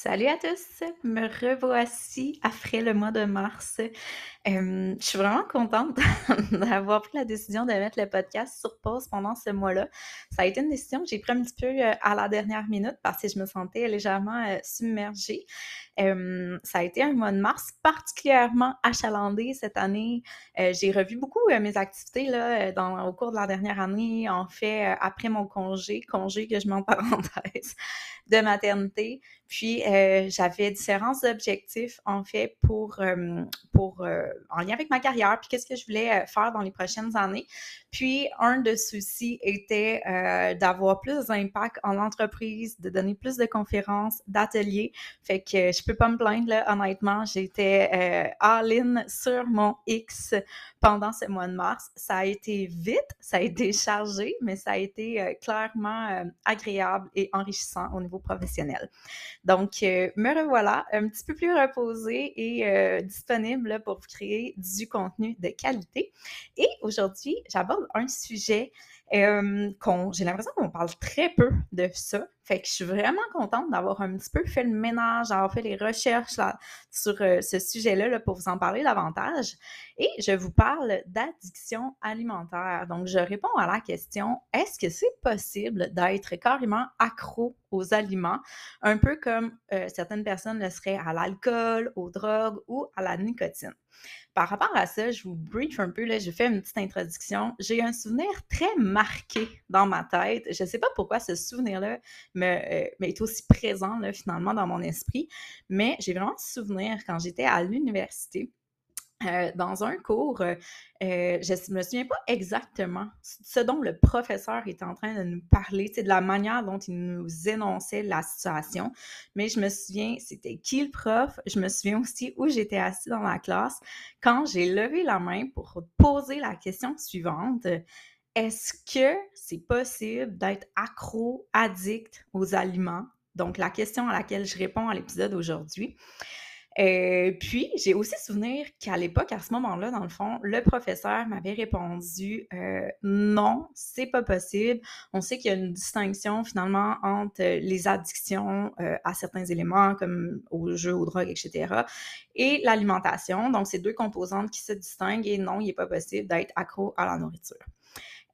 Salut à tous, me revoici après le mois de mars. je suis vraiment contente d'avoir pris la décision de mettre le podcast sur pause pendant ce mois-là. Ça a été une décision que j'ai prise un petit peu euh, à la dernière minute parce que je me sentais légèrement euh, submergée. ça a été un mois de mars particulièrement achalandé cette année. Euh, j'ai revu beaucoup mes activités là, au cours de la dernière année, en fait, après mon congé, congé que je mets en parenthèse, de maternité. Puis, euh, j'avais différents objectifs, en fait, pour, euh, pour euh, en lien avec ma carrière, puis qu'est-ce que je voulais faire dans les prochaines années. Puis, un de ceux-ci était d'avoir plus d'impact en entreprise, de donner plus de conférences, d'ateliers. Fait que je peux pas me plaindre, là, honnêtement. J'étais all-in sur mon X pendant ce mois de mars. Ça a été vite, ça a été chargé, mais ça a été clairement agréable et enrichissant au niveau professionnel. Donc, me revoilà un petit peu plus reposée et euh, disponible pour créer du contenu de qualité. Et aujourd'hui, j'aborde un sujet euh, j'ai l'impression qu'on parle très peu de ça. Fait que je suis vraiment contente d'avoir un petit peu fait le ménage, d'avoir fait les recherches là, sur ce sujet-là là, pour vous en parler davantage. Et je vous parle d'addiction alimentaire. Donc, je réponds à la question, est-ce que c'est possible d'être carrément accro aux aliments, un peu comme certaines personnes le seraient à l'alcool, aux drogues ou à la nicotine? Par rapport à ça, je vous brief un peu, là, je fais une petite introduction. J'ai un souvenir très marqué dans ma tête. Je ne sais pas pourquoi ce souvenir-là me, est aussi présent finalement dans mon esprit, mais j'ai vraiment ce souvenir quand j'étais à l'université. Euh, dans un cours, euh, euh, je ne me souviens pas exactement ce dont le professeur était en train de nous parler, de la manière dont il nous énonçait la situation, mais je me souviens, c'était qui le prof, je me souviens aussi où j'étais assis dans la classe quand j'ai levé la main pour poser la question suivante. Est-ce que c'est possible d'être accro, addict aux aliments? Donc, la question à laquelle je réponds à l'épisode aujourd'hui. Euh, puis, j'ai aussi souvenir qu'à l'époque, à ce moment-là, dans le fond, le professeur m'avait répondu euh, non, c'est pas possible. On sait qu'il y a une distinction finalement entre les addictions euh, à certains éléments, comme aux jeux, aux drogues, etc., et l'alimentation. Donc, c'est deux composantes qui se distinguent et non, il n'est pas possible d'être accro à la nourriture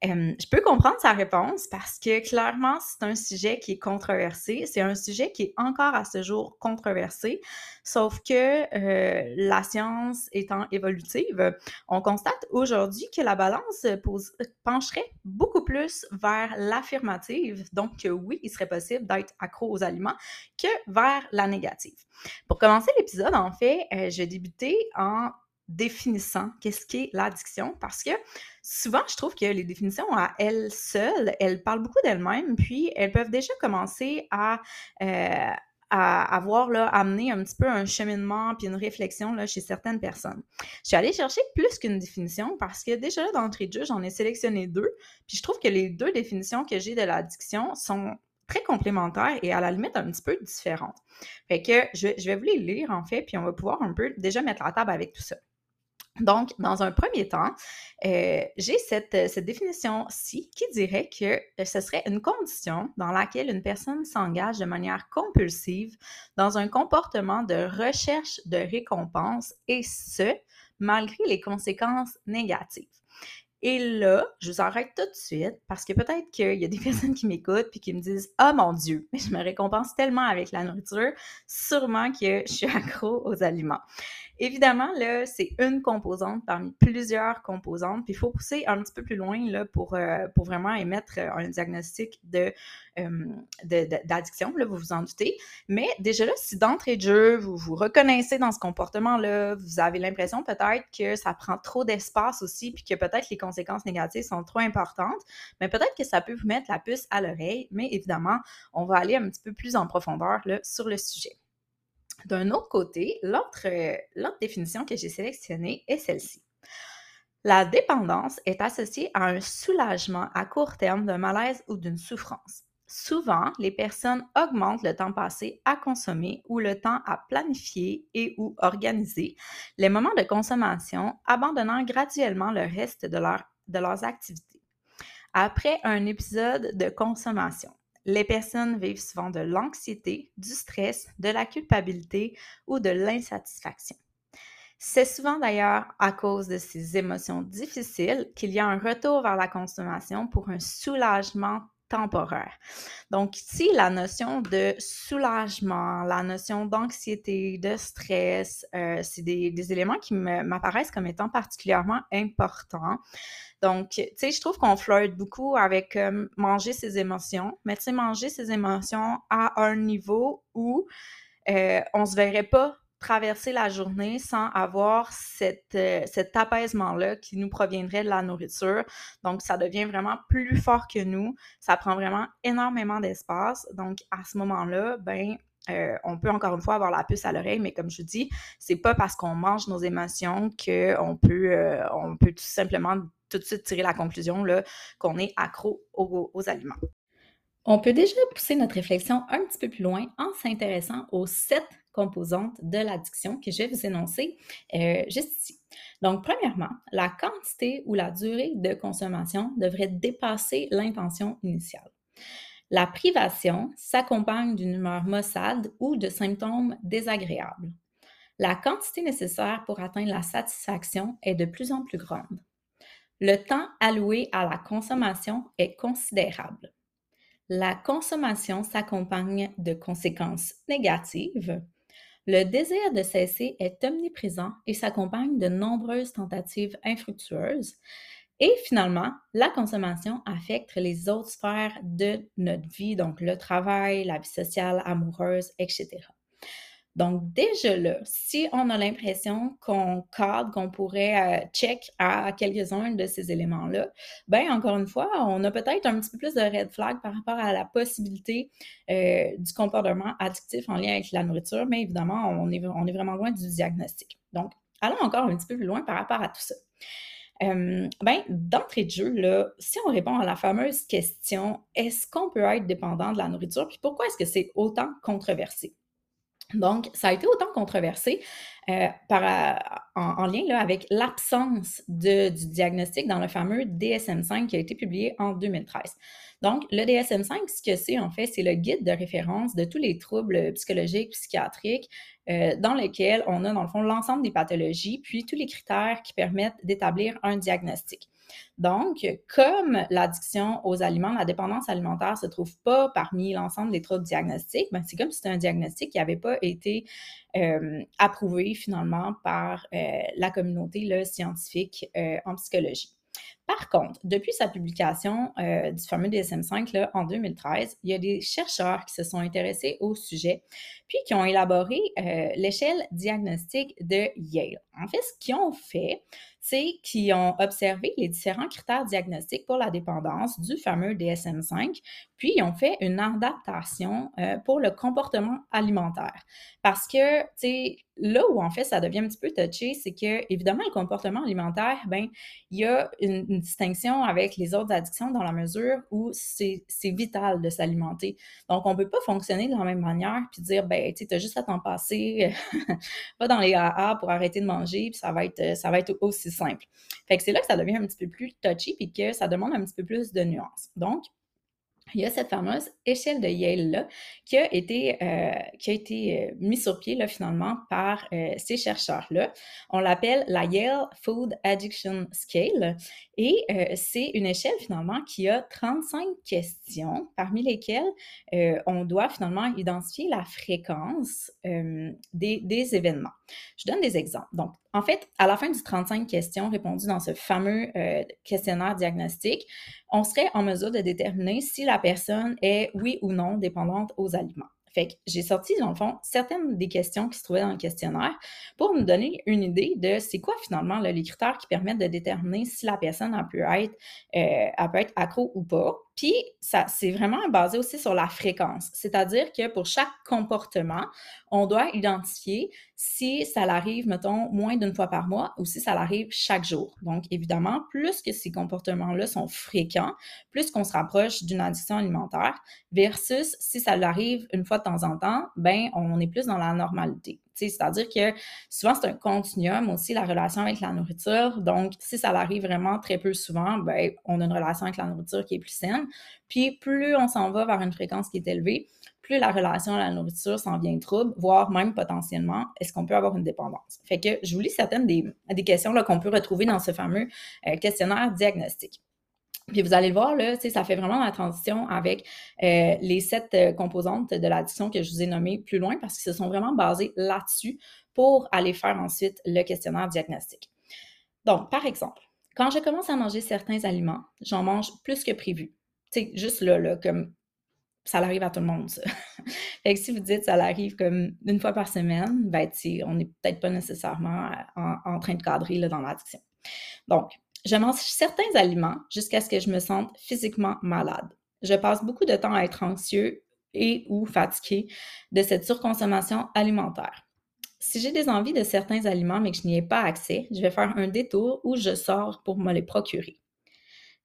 je peux comprendre sa réponse parce que clairement, c'est un sujet qui est controversé. C'est un sujet qui est encore à ce jour controversé, sauf que euh, la science étant évolutive, on constate aujourd'hui que la balance pencherait beaucoup plus vers l'affirmative. Donc, oui, il serait possible d'être accro aux aliments que vers la négative. Pour commencer l'épisode, en fait, euh, je vais débuter en définissant qu'est-ce qu'est l'addiction parce que souvent je trouve que les définitions à elles seules, elles parlent beaucoup d'elles-mêmes puis elles peuvent déjà commencer à, euh, à avoir là, amené un petit peu un cheminement puis une réflexion là, chez certaines personnes. Je suis allée chercher plus qu'une définition parce que déjà d'entrée de jeu, j'en ai sélectionné deux puis je trouve que les deux définitions que j'ai de l'addiction sont très complémentaires et à la limite un petit peu différentes. Fait que je, je vais vous les lire en fait, puis on va pouvoir un peu déjà mettre la table avec tout ça. Donc, dans un premier temps, euh, j'ai cette, cette définition-ci qui dirait que euh, ce serait une condition dans laquelle une personne s'engage de manière compulsive dans un comportement de recherche de récompense et ce, malgré les conséquences négatives. Et là, je vous arrête tout de suite parce que peut-être qu'il y a des personnes qui m'écoutent puis qui me disent Ah mon Dieu, mais je me récompense tellement avec la nourriture, sûrement que je suis accro aux aliments. Évidemment, là, c'est une composante parmi plusieurs composantes, puis il faut pousser un petit peu plus loin là, pour, euh, pour vraiment émettre un diagnostic de, euh, d'addiction, là, vous vous en doutez. Mais déjà là, si d'entrée de jeu, vous vous reconnaissez dans ce comportement-là, vous avez l'impression peut-être que ça prend trop d'espace aussi, puis que peut-être les conséquences négatives sont trop importantes, mais peut-être que ça peut vous mettre la puce à l'oreille, mais évidemment, on va aller un petit peu plus en profondeur là, sur le sujet. D'un autre côté, euh, l'autre définition que j'ai sélectionnée est celle-ci. La dépendance est associée à un soulagement à court terme d'un malaise ou d'une souffrance. Souvent, les personnes augmentent le temps passé à consommer ou le temps à planifier et ou organiser les moments de consommation, abandonnant graduellement le reste de, de leurs activités. Après un épisode de consommation, les personnes vivent souvent de l'anxiété, du stress, de la culpabilité ou de l'insatisfaction. C'est souvent d'ailleurs à cause de ces émotions difficiles qu'il y a un retour vers la consommation pour un soulagement temporaire. Donc ici, la notion de soulagement, la notion d'anxiété, de stress, euh, c'est des, des, éléments qui m'apparaissent comme étant particulièrement importants. Donc, tu sais, je trouve qu'on flirte beaucoup avec euh, manger ses émotions, mais tu sais, manger ses émotions à un niveau où euh, on se verrait pas traverser la journée sans avoir cette, euh, cet apaisement-là qui nous proviendrait de la nourriture. Donc, ça devient vraiment plus fort que nous. Ça prend vraiment énormément d'espace. Donc, à ce moment-là, ben, euh, on peut encore une fois avoir la puce à l'oreille, mais comme je vous dis, c'est pas parce qu'on mange nos émotions qu'on peut, euh, on peut tout simplement tout de suite tirer la conclusion qu'on est accro aux, aliments. On peut déjà pousser notre réflexion un petit peu plus loin en s'intéressant aux sept composantes de l'addiction que je vais vous énoncer euh, juste ici. Donc, premièrement, la quantité ou la durée de consommation devrait dépasser l'intention initiale. La privation s'accompagne d'une humeur maussade ou de symptômes désagréables. La quantité nécessaire pour atteindre la satisfaction est de plus en plus grande. Le temps alloué à la consommation est considérable. La consommation s'accompagne de conséquences négatives. Le désir de cesser est omniprésent et s'accompagne de nombreuses tentatives infructueuses. Et finalement, la consommation affecte les autres sphères de notre vie, donc le travail, la vie sociale, amoureuse, etc. Donc, déjà là, si on a l'impression qu'on cadre, qu'on pourrait euh, check à quelques-uns de ces éléments-là, ben encore une fois, on a peut-être un petit peu plus de red flag par rapport à la possibilité euh, du comportement addictif en lien avec la nourriture, mais évidemment, on est, on est vraiment loin du diagnostic. Donc, allons encore un petit peu plus loin par rapport à tout ça. Euh, ben, d'entrée de jeu, là, si on répond à la fameuse question est-ce qu'on peut être dépendant de la nourriture, puis pourquoi est-ce que c'est autant controversé? Donc, ça a été autant controversé euh, euh, en, lien avec l'absence du diagnostic dans le fameux DSM-5 qui a été publié en 2013. Donc, le DSM-5, ce que c'est en fait, c'est le guide de référence de tous les troubles psychologiques, psychiatriques, euh, dans lequel on a dans le fond l'ensemble des pathologies, puis tous les critères qui permettent d'établir un diagnostic. Donc, comme l'addiction aux aliments, la dépendance alimentaire ne se trouve pas parmi l'ensemble des troubles diagnostiques, ben, c'est comme si c'était un diagnostic qui n'avait pas été euh, approuvé finalement par euh, la communauté scientifique euh, en psychologie. Par contre, depuis sa publication du fameux DSM-5 en 2013, il y a des chercheurs qui se sont intéressés au sujet, puis qui ont élaboré l'échelle diagnostique de Yale. En fait, ce qu'ils ont fait, c'est qu'ils ont observé les différents critères diagnostiques pour la dépendance du fameux DSM-5, puis ils ont fait une adaptation euh, pour le comportement alimentaire. Parce que, tu sais, là où en fait ça devient un petit peu touché, c'est que, évidemment, le comportement alimentaire, ben, il y a une, distinction avec les autres addictions dans la mesure où c'est vital de s'alimenter. Donc, on ne peut pas fonctionner de la même manière puis dire, ben, tu sais, as juste à t'en passer, pas dans les AA pour arrêter de manger, puis ça va être, ça va être aussi simple. Fait que c'est là que ça devient un petit peu plus touchy puis que ça demande un petit peu plus de nuances. Donc, il y a cette fameuse échelle de Yale-là qui a été, euh, été euh, mise sur pied là, finalement par euh, ces chercheurs-là. On l'appelle la Yale Food Addiction Scale et c'est une échelle finalement qui a 35 questions parmi lesquelles on doit finalement identifier la fréquence des, des événements. Je donne des exemples. Donc, en fait, à la fin du 35 questions répondues dans ce fameux questionnaire diagnostique, on serait en mesure de déterminer si la personne est oui ou non dépendante aux aliments. Fait que j'ai sorti, dans le fond, certaines des questions qui se trouvaient dans le questionnaire pour nous donner une idée de c'est quoi finalement les critères qui permettent de déterminer si la personne a pu être, euh, être accro ou pas. Puis, ça, c'est vraiment basé aussi sur la fréquence. C'est-à-dire que pour chaque comportement, on doit identifier si ça l'arrive, mettons, moins d'une fois par mois ou si ça l'arrive chaque jour. Donc, évidemment, plus que ces comportements-là sont fréquents, plus qu'on se rapproche d'une addiction alimentaire versus si ça l'arrive une fois de temps en temps, ben, on est plus dans la normalité. C'est-à-dire que souvent, c'est un continuum aussi, la relation avec la nourriture. Donc, si ça arrive vraiment très peu souvent, ben, on a une relation avec la nourriture qui est plus saine. Puis, plus on s'en va vers une fréquence qui est élevée, plus la relation à la nourriture s'en vient trouble, voire même potentiellement, est-ce qu'on peut avoir une dépendance? Fait que je vous lis certaines des, des questions qu'on peut retrouver dans ce fameux euh, questionnaire diagnostique. Puis vous allez le voir, là, ça fait vraiment la transition avec euh, les sept euh, composantes de l'addiction que je vous ai nommées plus loin parce qu'ils se sont vraiment basés là-dessus pour aller faire ensuite le questionnaire diagnostique. Donc, par exemple, quand je commence à manger certains aliments, j'en mange plus que prévu. Tu sais, juste là, là, comme ça arrive à tout le monde, ça. fait que si vous dites ça arrive comme une fois par semaine, ben, on n'est peut-être pas nécessairement en, en, train de cadrer là, dans l'addiction. Donc, je mange certains aliments jusqu'à ce que je me sente physiquement malade. Je passe beaucoup de temps à être anxieux et ou fatigué de cette surconsommation alimentaire. Si j'ai des envies de certains aliments mais que je n'y ai pas accès, je vais faire un détour ou je sors pour me les procurer.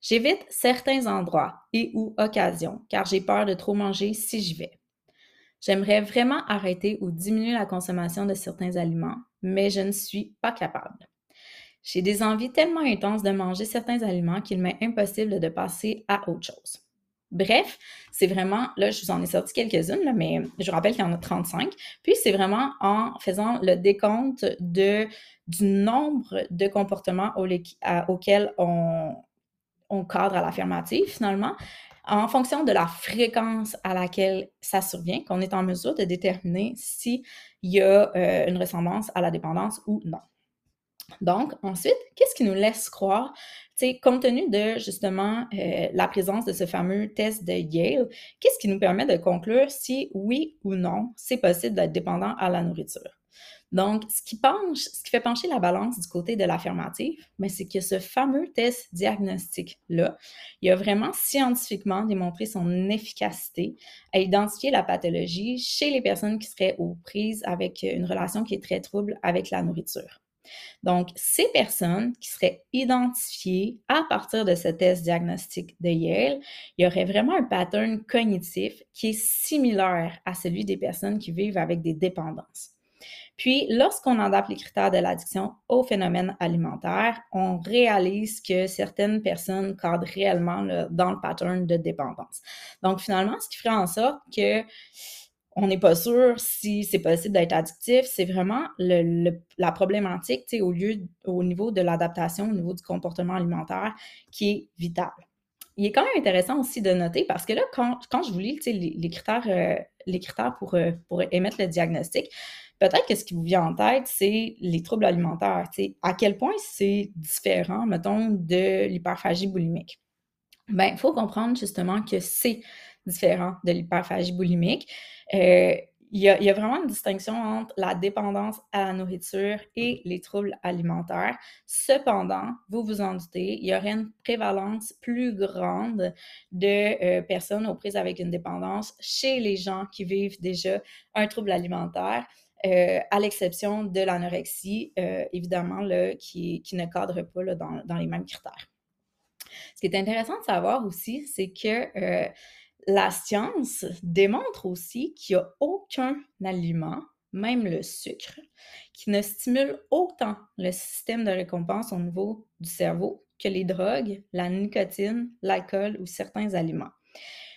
J'évite certains endroits et ou occasions car j'ai peur de trop manger si j'y vais. J'aimerais vraiment arrêter ou diminuer la consommation de certains aliments, mais je ne suis pas capable. J'ai des envies tellement intenses de manger certains aliments qu'il m'est impossible de passer à autre chose. Bref, c'est vraiment, là, je vous en ai sorti quelques-unes, mais je rappelle qu'il y en a 35. Puis, c'est vraiment en faisant le décompte du nombre de comportements auxquels on, on cadre à l'affirmative, finalement, en fonction de la fréquence à laquelle ça survient, qu'on est en mesure de déterminer s'il y a euh, une ressemblance à la dépendance ou non. Donc, ensuite, qu'est-ce qui nous laisse croire, compte tenu de justement euh, la présence de ce fameux test de Yale, qu'est-ce qui nous permet de conclure si oui ou non c'est possible d'être dépendant à la nourriture? Donc, ce qui penche, ce qui fait pencher la balance du côté de l'affirmative, ben, c'est que ce fameux test diagnostique-là, il a vraiment scientifiquement démontré son efficacité à identifier la pathologie chez les personnes qui seraient aux prises avec une relation qui est très trouble avec la nourriture. Donc, ces personnes qui seraient identifiées à partir de ce test diagnostique de Yale, il y aurait vraiment un pattern cognitif qui est similaire à celui des personnes qui vivent avec des dépendances. Puis, lorsqu'on adapte les critères de l'addiction au phénomène alimentaire, on réalise que certaines personnes cadrent réellement dans le pattern de dépendance. Donc, finalement, ce qui ferait en sorte que on n'est pas sûr si c'est possible d'être addictif. C'est vraiment la problématique au, niveau de l'adaptation, au niveau du comportement alimentaire qui est vital. Il est quand même intéressant aussi de noter parce que là, quand, je vous lis les, critères, euh, euh, pour émettre le diagnostic, peut-être que ce qui vous vient en tête, c'est les troubles alimentaires. À quel point c'est différent, mettons, de l'hyperphagie boulimique? Bien, il faut comprendre justement que c'est différent de l'hyperphagie boulimique. Euh, il, y a, vraiment une distinction entre la dépendance à la nourriture et les troubles alimentaires. Cependant, vous vous en doutez, il y aurait une prévalence plus grande de euh, personnes aux prises avec une dépendance chez les gens qui vivent déjà un trouble alimentaire. Euh, à l'exception de l'anorexie, évidemment, là, qui, ne cadre pas là, dans, dans, les mêmes critères. Ce qui est intéressant de savoir aussi, c'est que la science démontre aussi qu'il n'y a aucun aliment, même le sucre, qui ne stimule autant le système de récompense au niveau du cerveau que les drogues, la nicotine, l'alcool ou certains aliments.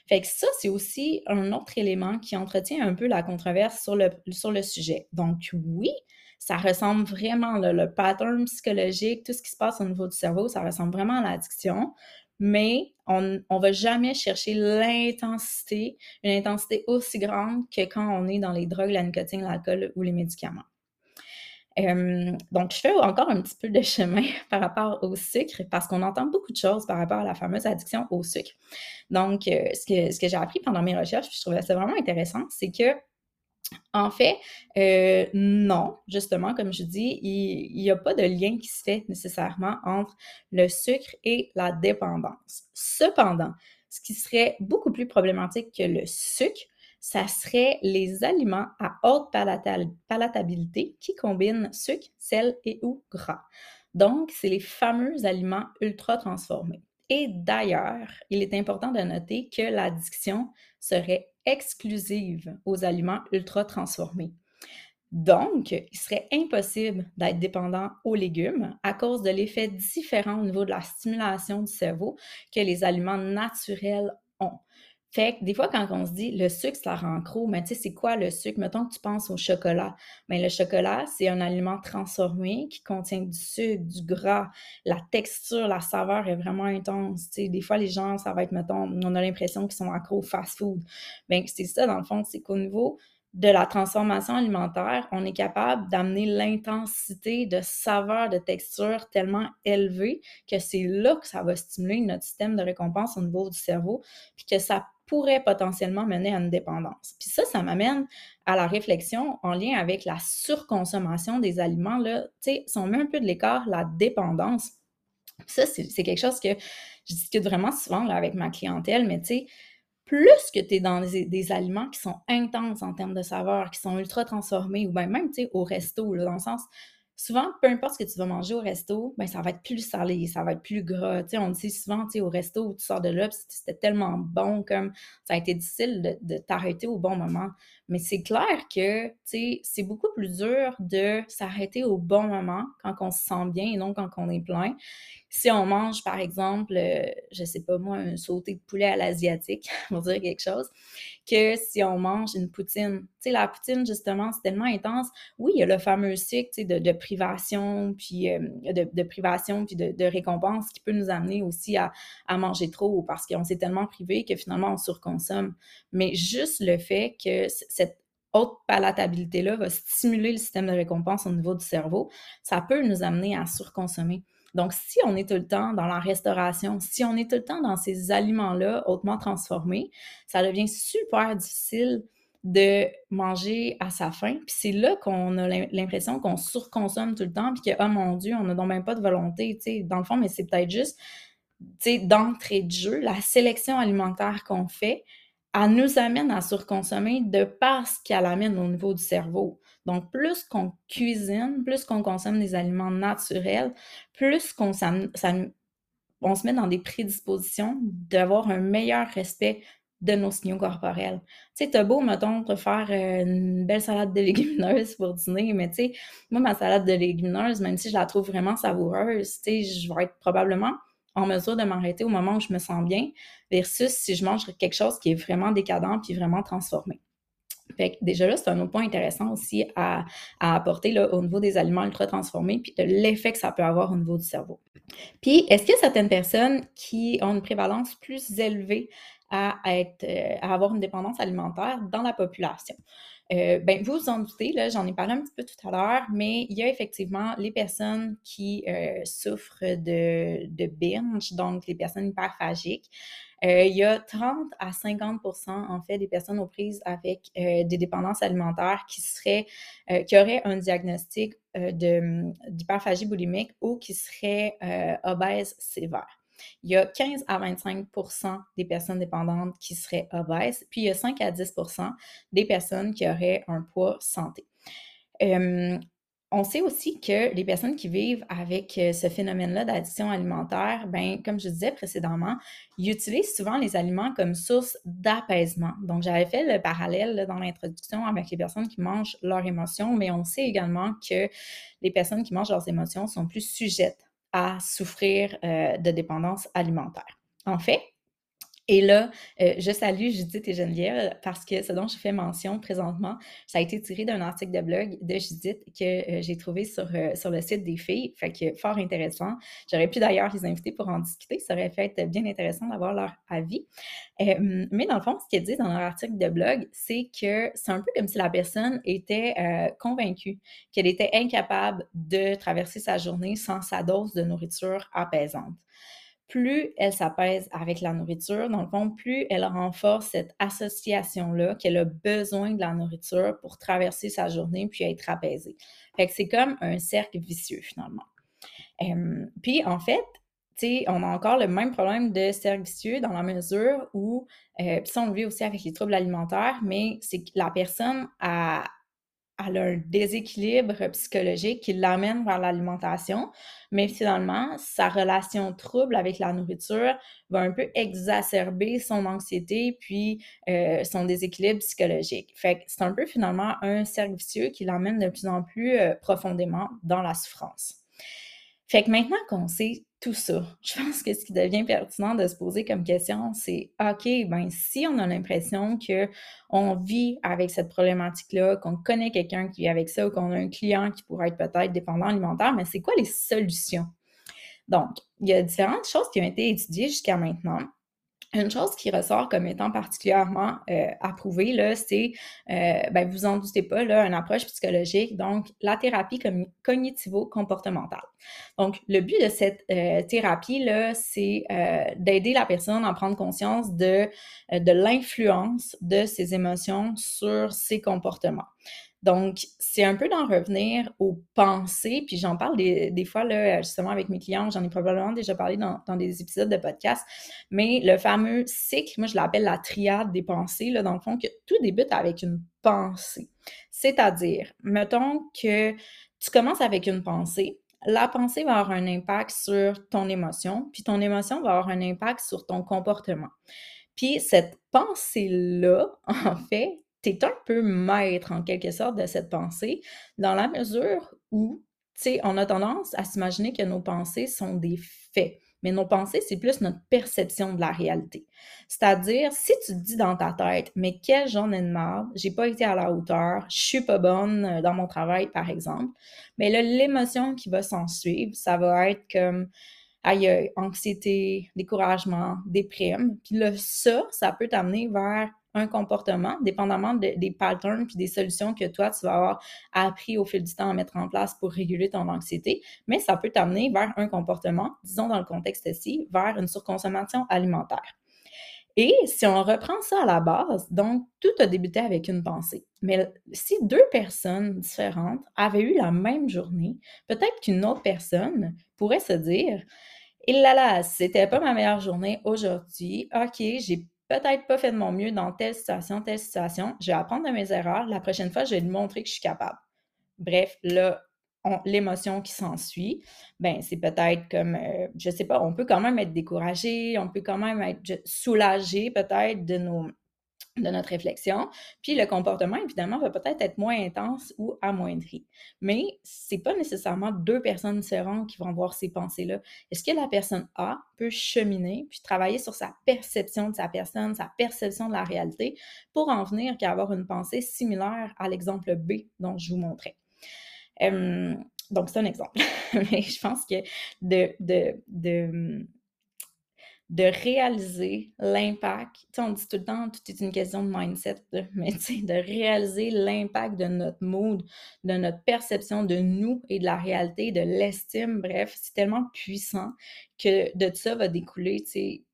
Fait que ça, c'est aussi un autre élément qui entretient un peu la controverse sur le, sur le sujet. Donc oui, ça ressemble vraiment, le pattern psychologique, tout ce qui se passe au niveau du cerveau, ça ressemble vraiment à l'addiction mais on ne va jamais chercher l'intensité, une intensité aussi grande que quand on est dans les drogues, la nicotine, l'alcool ou les médicaments. donc, je fais encore un petit peu de chemin par rapport au sucre parce qu'on entend beaucoup de choses par rapport à la fameuse addiction au sucre. Donc, euh, ce que, ce que j'ai appris pendant mes recherches, je trouvais ça vraiment intéressant, c'est que en fait, euh, non, justement, comme je dis, il n'y a pas de lien qui se fait nécessairement entre le sucre et la dépendance. Cependant, ce qui serait beaucoup plus problématique que le sucre, ça serait les aliments à haute palatabilité qui combinent sucre, sel et ou gras. Donc, c'est les fameux aliments ultra transformés. Et d'ailleurs, il est important de noter que l'addiction serait exclusive aux aliments ultra transformés. Donc, il serait impossible d'être dépendant aux légumes à cause de l'effet différent au niveau de la stimulation du cerveau que les aliments naturels ont. Fait que des fois, quand on se dit le sucre, ça rend gros, mais tu sais, c'est quoi le sucre? Mettons que tu penses au chocolat. Mais le chocolat, c'est un aliment transformé qui contient du sucre, du gras. La texture, la saveur est vraiment intense. Tu sais, des fois, les gens, ça va être, mettons, on a l'impression qu'ils sont accros au fast-food. Bien, c'est ça, dans le fond, c'est qu'au niveau de la transformation alimentaire, on est capable d'amener l'intensité de saveur, de texture tellement élevée que c'est là que ça va stimuler notre système de récompense au niveau du cerveau, puis que ça pourrait potentiellement mener à une dépendance. Puis ça, ça m'amène à la réflexion en lien avec la surconsommation des aliments. Là, si on met un peu de l'écart, la dépendance, ça, c'est quelque chose que je discute vraiment souvent là, avec ma clientèle, mais tu sais, plus que tu es dans des, aliments qui sont intenses en termes de saveur, qui sont ultra transformés, ou bien même, au resto, dans le sens, souvent, peu importe ce que tu vas manger au resto, ben, ça va être plus salé, ça va être plus gras. on dit souvent, au resto où tu sors de là, c'était tellement bon, comme ça a été difficile de, t'arrêter au bon moment. Mais c'est clair que, c'est beaucoup plus dur de s'arrêter au bon moment quand on se sent bien et non quand on est plein si on mange, par exemple, euh, je sais pas moi, un sauté de poulet à l'asiatique, pour dire quelque chose, que si on mange une poutine. Tu sais, la poutine, justement, c'est tellement intense. Oui, il y a le fameux cycle de, de privation, puis euh, de, privation, puis de, récompense qui peut nous amener aussi à manger trop parce qu'on s'est tellement privé que finalement on surconsomme. Mais juste le fait que cette haute palatabilité-là va stimuler le système de récompense au niveau du cerveau, ça peut nous amener à surconsommer. Donc, si on est tout le temps dans la restauration, si on est tout le temps dans ces aliments-là hautement transformés, ça devient super difficile de manger à sa faim. Puis c'est là qu'on a l'impression qu'on surconsomme tout le temps, puis que, oh mon Dieu, on n'a donc même pas de volonté, tu sais, dans le fond, mais c'est peut-être juste, tu sais, d'entrée de jeu, la sélection alimentaire qu'on fait, elle nous amène à surconsommer de par ce qu'elle amène au niveau du cerveau. Donc, plus qu'on cuisine, plus qu'on consomme des aliments naturels, plus qu'on on se met dans des prédispositions d'avoir un meilleur respect de nos signaux corporels. Tu sais, t'as beau, mettons, te faire euh, une belle salade de légumineuses pour dîner, mais tu sais, moi, ma salade de légumineuses, même si je la trouve vraiment savoureuse, tu sais, je vais être probablement en mesure de m'arrêter au moment où je me sens bien, versus si je mange quelque chose qui est vraiment décadent puis vraiment transformé. Fait que déjà là, c'est un autre point intéressant aussi à, apporter là, au niveau des aliments ultra transformés, puis l'effet que ça peut avoir au niveau du cerveau. Puis, est-ce qu'il y a certaines personnes qui ont une prévalence plus élevée à, euh, à avoir une dépendance alimentaire dans la population? Euh, ben, vous vous en doutez, là, j'en ai parlé un petit peu tout à l'heure, mais il y a effectivement les personnes qui euh, souffrent de, binge, donc les personnes hyperphagiques. Euh, il y a 30 à 50 en fait des personnes aux prises avec des dépendances alimentaires qui seraient, qui auraient un diagnostic d'hyperphagie boulimique ou qui seraient obèses sévères. Il y a 15 à 25% des personnes dépendantes qui seraient obèses, puis il y a 5 à 10% des personnes qui auraient un poids santé. On sait aussi que les personnes qui vivent avec euh, ce phénomène-là d'addiction alimentaire, ben, comme je disais précédemment, utilisent souvent les aliments comme source d'apaisement. Donc, j'avais fait le parallèle dans l'introduction avec les personnes qui mangent leurs émotions, mais on sait également que les personnes qui mangent leurs émotions sont plus sujettes à souffrir euh, de dépendance alimentaire. En fait, Et là, euh, je salue Judith et Geneviève parce que ce dont je fais mention présentement, ça a été tiré d'un article de blog de Judith que euh, j'ai trouvé sur, euh, sur le site des filles. Fait que fort intéressant. J'aurais pu d'ailleurs les inviter pour en discuter. Ça aurait fait bien intéressant d'avoir leur avis. mais dans le fond, ce qu'elle dit dans leur article de blog, c'est que c'est un peu comme si la personne était convaincue qu'elle était incapable de traverser sa journée sans sa dose de nourriture apaisante plus elle s'apaise avec la nourriture, dans le fond, plus elle renforce cette association-là qu'elle a besoin de la nourriture pour traverser sa journée puis être apaisée. Fait que c'est comme un cercle vicieux finalement. puis en fait, on a encore le même problème de cercle vicieux dans la mesure où, euh, puis ça on le vit aussi avec les troubles alimentaires, mais c'est que la personne a, elle a un déséquilibre psychologique qui l'amène vers l'alimentation, mais finalement, sa relation trouble avec la nourriture va un peu exacerber son anxiété puis euh, son déséquilibre psychologique. Fait que c'est un peu finalement un cercle vicieux qui l'amène de plus en plus euh, profondément dans la souffrance. Fait que maintenant qu'on sait tout ça, je pense que ce qui devient pertinent de se poser comme question, c'est OK, ben si on a l'impression que on vit avec cette problématique-là, qu'on connaît quelqu'un qui vit avec ça ou qu'on a un client qui pourrait être peut-être dépendant alimentaire, mais c'est quoi les solutions? Donc, il y a différentes choses qui ont été étudiées jusqu'à maintenant. Une chose qui ressort comme étant particulièrement euh, approuvée, là, c'est, euh, ben, vous en doutez pas, là, une approche psychologique, donc la thérapie cognitivo-comportementale. Donc, le but de cette euh, thérapie-là, c'est euh, d'aider la personne à prendre conscience de, de l'influence de ses émotions sur ses comportements. Donc, c'est un peu d'en revenir aux pensées, puis j'en parle des, fois, là, justement, avec mes clients, j'en ai probablement déjà parlé dans, des épisodes de podcast, mais le fameux cycle, moi, je l'appelle la triade des pensées, là, dans le fond, que tout débute avec une pensée. C'est-à-dire, mettons que tu commences avec une pensée, la pensée va avoir un impact sur ton émotion, puis ton émotion va avoir un impact sur ton comportement. Puis cette pensée-là, en fait, tu es un peu maître en quelque sorte de cette pensée, dans la mesure où, tu sais, on a tendance à s'imaginer que nos pensées sont des faits. Mais nos pensées, c'est plus notre perception de la réalité. C'est-à-dire, si tu te dis dans ta tête, mais quelle journée de merde, j'ai pas été à la hauteur, je suis pas bonne euh, dans mon travail, par exemple, mais là, l'émotion qui va s'en suivre, ça va être comme, aïe, anxiété, découragement, déprime. Puis là, ça, ça peut t'amener vers un comportement, dépendamment des patterns puis des solutions que toi, tu vas avoir appris au fil du temps à mettre en place pour réguler ton anxiété, mais ça peut t'amener vers un comportement, disons dans le contexte-ci, vers une surconsommation alimentaire. Et si on reprend ça à la base, donc tout a débuté avec une pensée. Mais si deux personnes différentes avaient eu la même journée, peut-être qu'une autre personne pourrait se dire Et là là, c'était pas ma meilleure journée aujourd'hui. OK, j'ai peut-être pas fait de mon mieux dans telle situation, telle situation. Je vais apprendre de mes erreurs. La prochaine fois, je vais lui montrer que je suis capable. Bref, là, l'émotion qui s'ensuit, ben c'est peut-être comme, je euh, je sais pas, on peut quand même être découragé, on peut quand même être soulagé peut-être de nos, de notre réflexion. Puis le comportement, évidemment, va peut-être être moins intense ou amoindri. Mais c'est pas nécessairement deux personnes différentes qui vont voir ces pensées-là. Est-ce que la personne A peut cheminer puis travailler sur sa perception de sa personne, sa perception de la réalité pour en venir qu'à avoir une pensée similaire à l'exemple B dont je vous montrais? donc, c'est un exemple. Mais je pense que de, de, de de réaliser l'impact. On dit tout le temps, tout est une question de mindset, mais de réaliser l'impact de notre mood, de notre perception de nous et de la réalité, de l'estime, bref, c'est tellement puissant que de ça va découler,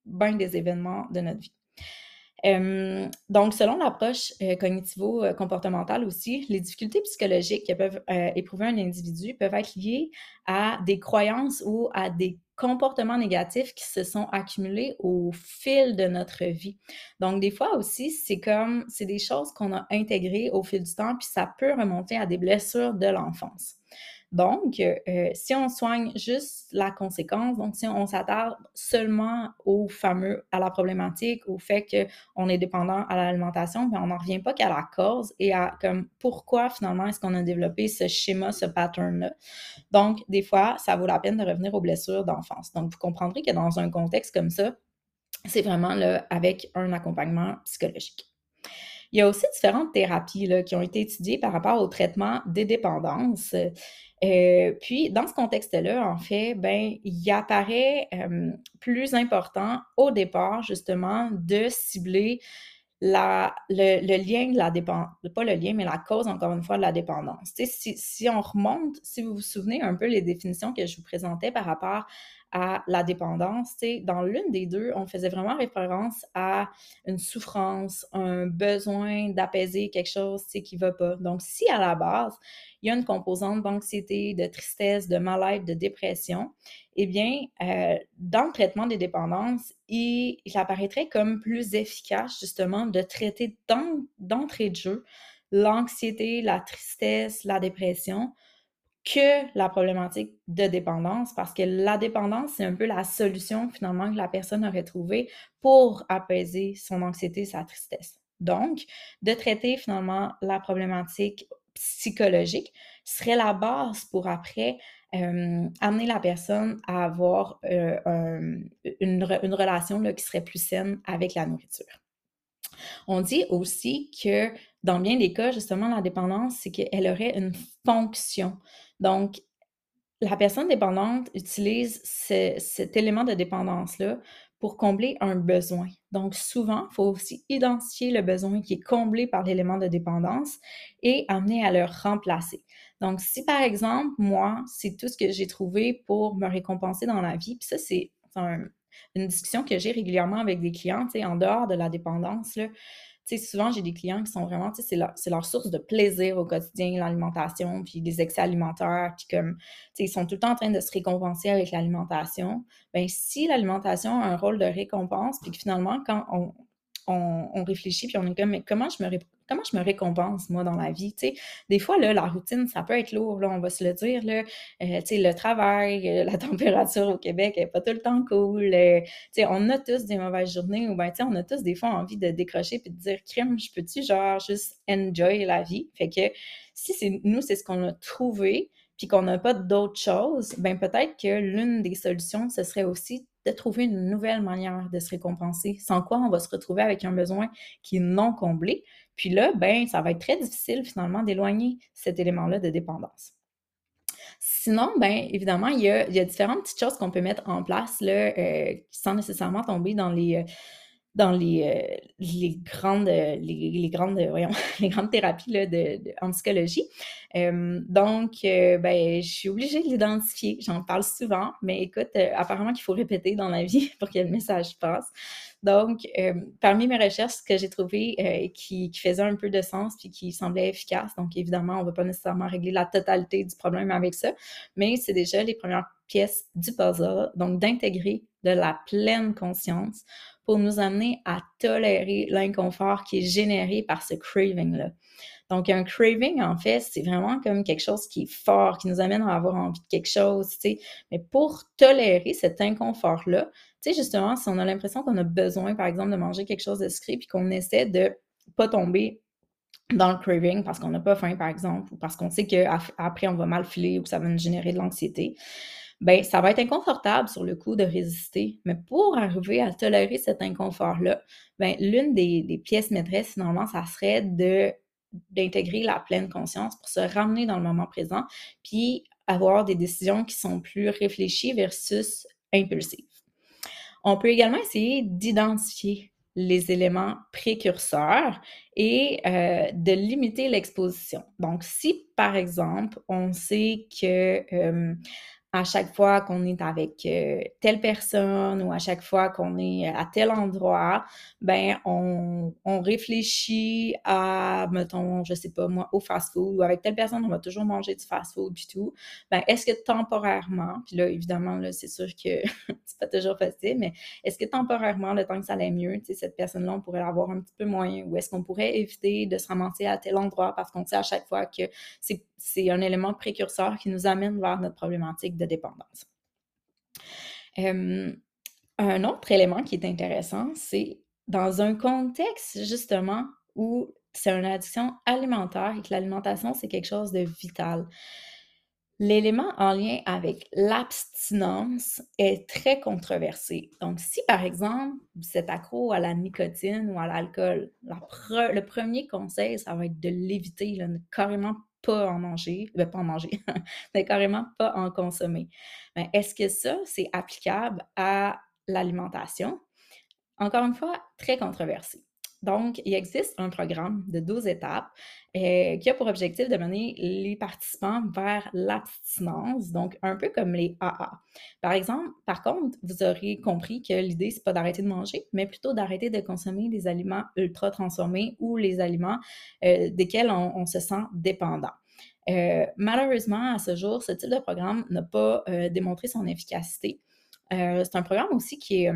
bien des événements de notre vie donc, selon l'approche euh, cognitivo-comportementale aussi, les difficultés psychologiques que peuvent euh, éprouver un individu peuvent être liées à des croyances ou à des comportements négatifs qui se sont accumulés au fil de notre vie. Donc, des fois aussi, c'est comme, c'est des choses qu'on a intégrées au fil du temps, puis ça peut remonter à des blessures de l'enfance. Donc, euh, si on soigne juste la conséquence, donc si on s'attarde seulement au fameux, à la problématique, au fait qu'on est dépendant à l'alimentation, mais on n'en revient pas qu'à la cause et à comme pourquoi finalement est-ce qu'on a développé ce schéma, ce pattern-là? Donc, des fois, ça vaut la peine de revenir aux blessures d'enfance. Donc, vous comprendrez que dans un contexte comme ça, c'est vraiment là, avec un accompagnement psychologique. Il y a aussi différentes thérapies là, qui ont été étudiées par rapport au traitement des dépendances. Euh, puis, dans ce contexte-là, en fait, ben, il apparaît euh, plus important au départ, justement, de cibler la, le, lien de la dépendance, pas le lien, mais la cause, encore une fois, de la dépendance. Si, si on remonte, si vous vous souvenez un peu les définitions que je vous présentais par rapport à la dépendance, dans l'une des deux, on faisait vraiment référence à une souffrance, un besoin d'apaiser quelque chose qui ne va pas. Donc, si à la base, il y a une composante d'anxiété, de tristesse, de mal-être, de dépression, eh bien, euh, dans le traitement des dépendances, il, il, apparaîtrait comme plus efficace, justement, de traiter d'entrée de jeu l'anxiété, la tristesse, la dépression, que la problématique de dépendance, parce que la dépendance, c'est un peu la solution finalement que la personne aurait trouvée pour apaiser son anxiété, sa tristesse. Donc, de traiter finalement la problématique psychologique serait la base pour après euh, amener la personne à avoir euh, une, relation qui serait plus saine avec la nourriture. On dit aussi que dans bien des cas, justement, la dépendance, c'est qu'elle aurait une fonction. Donc, la personne dépendante utilise cet élément de dépendance-là pour combler un besoin. Donc, souvent, il faut aussi identifier le besoin qui est comblé par l'élément de dépendance et amener à le remplacer. Donc, si par exemple, moi, c'est tout ce que j'ai trouvé pour me récompenser dans la vie, puis ça, c'est une discussion que j'ai régulièrement avec des clients, en dehors de la dépendance, là, souvent, j'ai des clients qui sont vraiment, c'est leur, source de plaisir au quotidien, l'alimentation, puis les excès alimentaires, puis comme, ils sont tout le temps en train de se récompenser avec l'alimentation. Ben si l'alimentation a un rôle de récompense, puis que finalement, quand on, réfléchit, puis on est comme, mais comment je me, comment je me récompense, moi, dans la vie? Des fois, là, la routine, ça peut être lourd, on va se le dire. Là, euh, le travail, euh, la température au Québec n'est pas tout le temps cool. Euh, on a tous des mauvaises journées ou ben, on a tous des fois envie de décrocher puis de dire crime, je peux-tu genre juste enjoy la vie? Fait que si c'est nous, c'est ce qu'on a trouvé, puis qu'on n'a pas d'autres choses, ben peut-être que l'une des solutions, ce serait aussi de trouver une nouvelle manière de se récompenser, sans quoi on va se retrouver avec un besoin qui est non comblé. Puis là, ben, ça va être très difficile finalement d'éloigner cet élément-là de dépendance. Sinon, bien évidemment, il y, a, différentes petites choses qu'on peut mettre en place là, euh, sans nécessairement tomber dans les, euh, dans les, euh, les grandes, les, grandes, voyons, les grandes thérapies là, de, en psychologie. donc, ben, je suis obligée de l'identifier. J'en parle souvent, mais écoute, apparemment qu'il faut répéter dans la vie pour que le message passe. Donc, parmi mes recherches, ce que j'ai trouvé qui, qui, faisait un peu de sens puis qui semblait efficace, donc évidemment, on ne va pas nécessairement régler la totalité du problème avec ça, mais c'est déjà les premières pièces du puzzle, donc d'intégrer de la pleine conscience pour nous amener à tolérer l'inconfort qui est généré par ce craving-là. Donc, un craving, en fait, c'est vraiment comme quelque chose qui est fort, qui nous amène à avoir envie de quelque chose, tu sais. Mais pour tolérer cet inconfort-là, tu sais, justement, si on a l'impression qu'on a besoin, par exemple, de manger quelque chose de sucré, puis qu'on essaie de pas tomber dans le craving parce qu'on n'a pas faim, par exemple, ou parce qu'on sait qu'après, on va mal filer ou que ça va nous générer de l'anxiété, ben ça va être inconfortable sur le coup de résister. Mais pour arriver à tolérer cet inconfort-là, ben l'une des, pièces maîtresses, finalement, ça serait d'intégrer la pleine conscience pour se ramener dans le moment présent, puis avoir des décisions qui sont plus réfléchies versus impulsives. On peut également essayer d'identifier les éléments précurseurs et euh, de limiter l'exposition. Donc, si par exemple, on sait que euh, à chaque fois qu'on est avec euh, telle personne ou à chaque fois qu'on est à tel endroit, ben on, on, réfléchit à, mettons, je sais pas moi, au fast-food ou avec telle personne, on va toujours manger du fast-food puis tout. Ben est-ce que temporairement, puis là évidemment là c'est sûr que c'est pas toujours facile, mais est-ce que temporairement le temps que ça allait mieux, cette personne-là on pourrait l'avoir un petit peu moins ou est-ce qu'on pourrait éviter de se ramasser à tel endroit parce qu'on sait à chaque fois que c'est c'est un élément précurseur qui nous amène vers notre problématique de dépendance. un autre élément qui est intéressant, c'est dans un contexte justement où c'est une addiction alimentaire et que l'alimentation, c'est quelque chose de vital. L'élément en lien avec l'abstinence est très controversé. Donc, si par exemple, vous êtes accro à la nicotine ou à l'alcool, le premier conseil, ça va être de l'éviter, ne carrément pas en manger, ben, pas en manger, mais carrément pas en consommer. Mais est-ce que ça, c'est applicable à l'alimentation? Encore une fois, très controversé. Donc, il existe un programme de 12 étapes euh, qui a pour objectif de mener les participants vers l'abstinence, donc un peu comme les AA. Par exemple, par contre, vous aurez compris que l'idée, c'est pas d'arrêter de manger, mais plutôt d'arrêter de consommer des aliments ultra transformés ou les aliments euh, desquels on, se sent dépendant. Euh, malheureusement, à ce jour, ce type de programme n'a pas démontré son efficacité. c'est un programme aussi qui est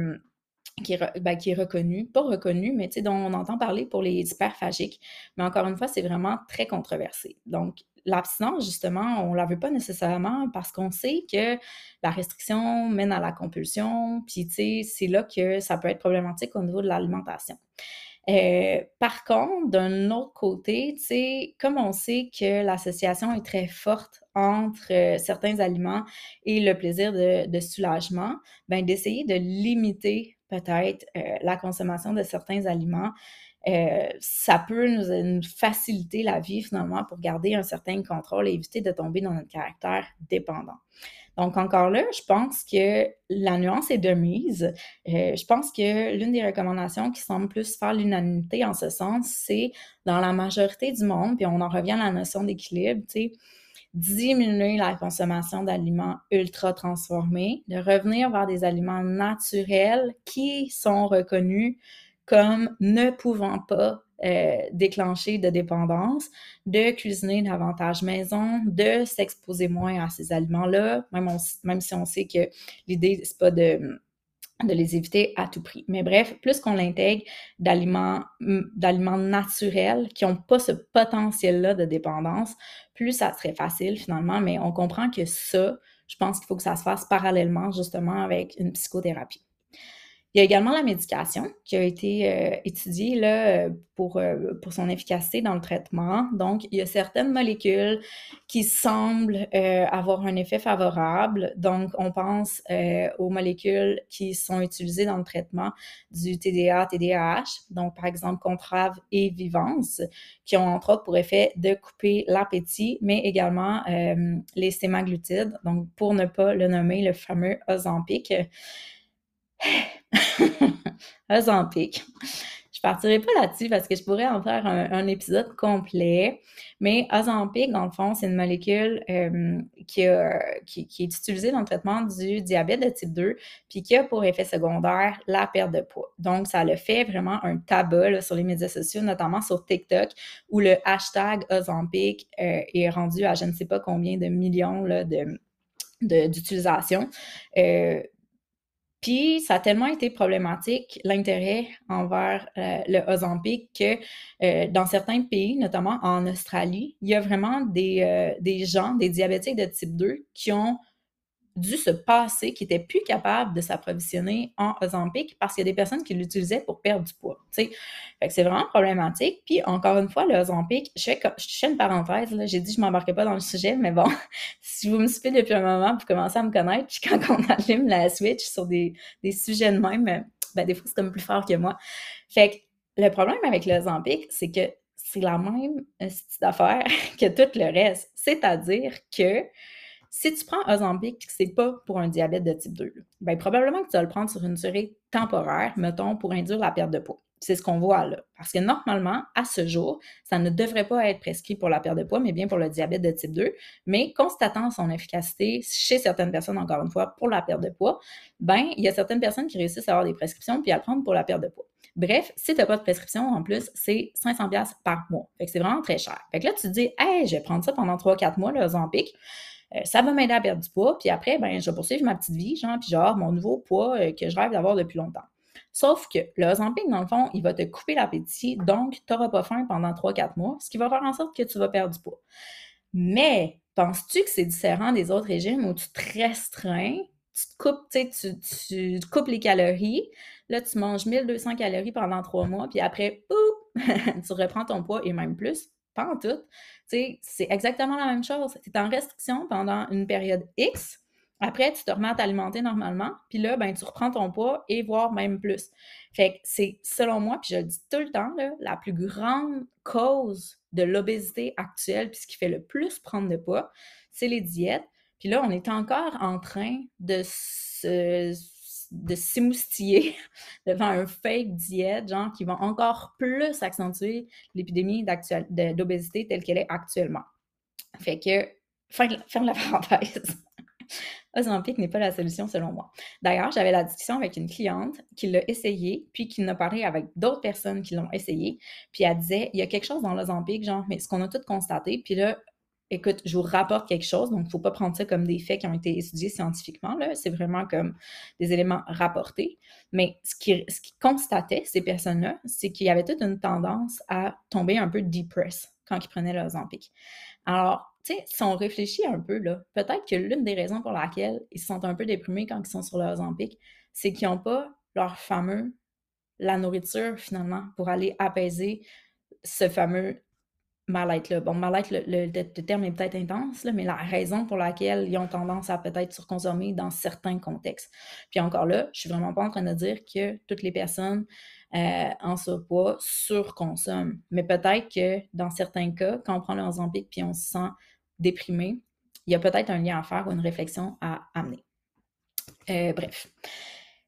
qui est, ben, reconnu, pas reconnu, mais dont on entend parler pour les hyperphagiques. Mais encore une fois, c'est vraiment très controversé. Donc, l'abstinence, justement, on ne la veut pas nécessairement parce qu'on sait que la restriction mène à la compulsion, puis c'est là que ça peut être problématique au niveau de l'alimentation. Euh, par contre, d'un autre côté, comme on sait que l'association est très forte entre euh, certains aliments et le plaisir de, de soulagement, ben, d'essayer de limiter peut-être euh, la consommation de certains aliments, euh, ça peut nous, faciliter la vie finalement pour garder un certain contrôle et éviter de tomber dans notre caractère dépendant. Donc encore là, je pense que la nuance est de mise. Euh, je pense que l'une des recommandations qui semble plus faire l'unanimité en ce sens, c'est dans la majorité du monde, puis on en revient à la notion d'équilibre, tu sais, diminuer la consommation d'aliments ultra transformés, de revenir vers des aliments naturels qui sont reconnus comme ne pouvant pas euh, déclencher de dépendance, de cuisiner davantage maison, de s'exposer moins à ces aliments-là, même, même si on sait que l'idée, c'est pas de de les éviter à tout prix. Mais bref, plus qu'on l'intègre d'aliments, d'aliments naturels qui n'ont pas ce potentiel-là de dépendance, plus ça serait facile finalement. Mais on comprend que ça, je pense qu'il faut que ça se fasse parallèlement justement avec une psychothérapie. Il y a également la médication qui a été euh, étudiée là, pour, euh, pour son efficacité dans le traitement. Donc, il y a certaines molécules qui semblent euh, avoir un effet favorable. Donc, on pense aux molécules qui sont utilisées dans le traitement du TDA, TDAH. Donc, par exemple, Contrave et Vivance, qui ont entre autres pour effet de couper l'appétit, mais également les sémaglutides. Donc, pour ne pas le nommer, le fameux Ozempic. Ozempic. Je partirai pas là-dessus parce que je pourrais en faire un, épisode complet. Mais Ozempic, dans le fond, c'est une molécule euh, qui, est utilisée dans le traitement du diabète de type 2, puis qui a pour effet secondaire la perte de poids. Donc, ça le fait vraiment un tabac sur les médias sociaux, notamment sur TikTok, où le hashtag Ozempic euh, est rendu à je ne sais pas combien de millions de d'utilisation. Euh, puis, ça a tellement été problématique, l'intérêt envers euh, le Ozempic, que euh, dans certains pays, notamment en Australie, il y a vraiment des, euh, des gens, des diabétiques de type 2, qui ont dû se passer, qui n'étaient plus capables de s'approvisionner en Ozempic parce qu'il y a des personnes qui l'utilisaient pour perdre du poids. Fait que c'est vraiment problématique. Puis encore une fois, le Ozempic, je fais, je fais une parenthèse, j'ai dit je ne m'embarquais pas dans le sujet, mais bon, si vous me suivez depuis un moment, vous commencez à me connaître, puis quand on allume la Switch sur des, des sujets de même, ben, des fois c'est comme plus fort que moi. Fait que le problème avec le Ozempic, c'est que c'est la même style d'affaire que tout le reste. C'est-à-dire que si tu prends Ozempic et que c'est pas pour un diabète de type 2, bien, probablement que tu vas le prendre sur une durée temporaire, mettons, pour induire la perte de poids. C'est ce qu'on voit là. Parce que normalement, à ce jour, ça ne devrait pas être prescrit pour la perte de poids, mais bien pour le diabète de type 2. Mais constatant son efficacité chez certaines personnes, encore une fois, pour la perte de poids, ben, il y a certaines personnes qui réussissent à avoir des prescriptions puis à le prendre pour la perte de poids. Bref, si tu n'as pas de prescription, en plus, c'est 500$ par mois. Fait que c'est vraiment très cher. Fait que là, tu te dis, hey, je vais prendre ça pendant 3-4 mois, le Ozempic. Euh, ça va m'aider à perdre du poids, puis après, ben, je vais poursuivre ma petite vie, genre, puis genre, mon nouveau poids euh, que je rêve d'avoir depuis longtemps. Sauf que le Ozempic, dans le fond, il va te couper l'appétit, donc tu n'auras pas faim pendant 3-4 mois, ce qui va faire en sorte que tu vas perdre du poids. Mais penses-tu que c'est différent des autres régimes où tu te restreins, tu te coupes, tu, tu, coupes les calories, là, tu manges 1200 calories pendant 3 mois, puis après, tu reprends ton poids et même plus? Pas en tout. C'est exactement la même chose. Tu es en restriction pendant une période X. Après, tu te remets à t'alimenter normalement, puis là, ben, tu reprends ton poids et voire même plus. Fait que c'est, selon moi, puis je le dis tout le temps, la plus grande cause de l'obésité actuelle, puis ce qui fait le plus prendre de poids, c'est les diètes. Puis là, on est encore en train de se de s'émoustiller devant un fake diète, genre qui va encore plus accentuer l'épidémie d'obésité telle qu'elle est actuellement. Fait que, ferme la parenthèse. Ozempic n'est pas la solution selon moi. D'ailleurs, j'avais la discussion avec une cliente qui l'a essayé, puis qui n'a parlé avec d'autres personnes qui l'ont essayé, puis elle disait, il y a quelque chose dans l'Ozempic, genre, mais ce qu'on a tout constaté, puis là, écoute, je vous rapporte quelque chose, donc il ne faut pas prendre ça comme des faits qui ont été étudiés scientifiquement, là, c'est vraiment comme des éléments rapportés. Mais ce qui, constatait, ces personnes-là, c'est qu'il y avait toute une tendance à tomber un peu depressed quand ils prenaient Ozempic. Alors, tu sais, si on réfléchit un peu, là, peut-être que l'une des raisons pour laquelle ils se sentent un peu déprimés quand ils sont sur leurs Ozempic, c'est qu'ils n'ont pas leur fameux, la nourriture finalement, pour aller apaiser ce fameux mal-être. Bon, mal-être, le, terme est peut-être intense, mais la raison pour laquelle ils ont tendance à peut-être surconsommer dans certains contextes. Puis encore là, je suis vraiment pas en train de dire que toutes les personnes euh, en surpoids surconsomment. Mais peut-être que dans certains cas, quand on prend le Ozempic puis on se sent déprimé, il y a peut-être un lien à faire ou une réflexion à amener. Euh, bref.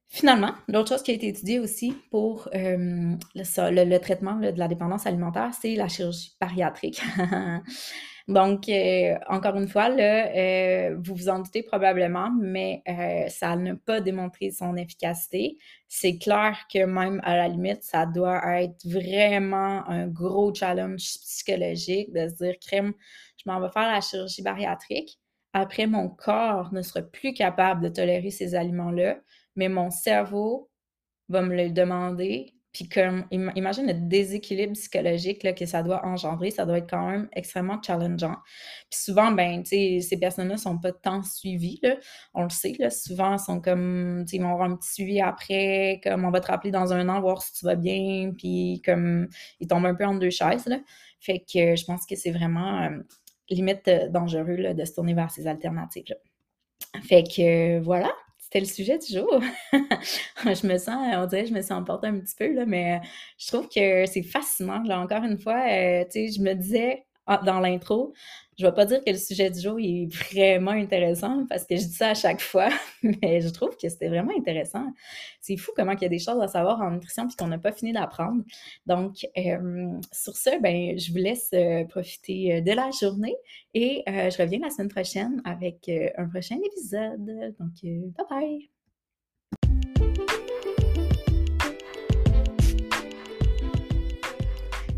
Finalement, l'autre chose qui a été étudiée aussi pour euh, le, traitement de la dépendance alimentaire, c'est la chirurgie bariatrique. Donc, euh, encore une fois, vous vous en doutez probablement, mais ça n'a pas démontré son efficacité. C'est clair que même à la limite, ça doit être vraiment un gros challenge psychologique de se dire, crème, je m'en vais faire la chirurgie bariatrique. Après, mon corps ne sera plus capable de tolérer ces aliments-là mais mon cerveau va me le demander. Puis comme, imagine le déséquilibre psychologique là, que ça doit engendrer, ça doit être quand même extrêmement challengeant. Puis souvent, ben, ces personnes-là sont pas tant suivies, là. On le sait, là. Souvent, sont comme, ils vont avoir un petit suivi après, comme on va te rappeler dans un an, voir si tu vas bien, puis comme, ils tombent un peu en deux chaises, là. Fait que je pense que c'est vraiment euh, limite euh, dangereux, là, de se tourner vers ces alternatives-là. Fait que voilà, c'était le sujet du jour. je me sens, on dirait, je me sens emportée un petit peu, là, mais je trouve que c'est fascinant. Là, encore une fois, euh, tu sais, je me disais dans l'intro, je ne vais pas dire que le sujet du jour est vraiment intéressant parce que je dis ça à chaque fois, mais je trouve que c'était vraiment intéressant. C'est fou comment il y a des choses à savoir en nutrition puis qu'on n'a pas fini d'apprendre. Donc, euh, sur ce, ben, je vous laisse euh, profiter de la journée et je reviens la semaine prochaine avec un prochain épisode. Donc, bye bye!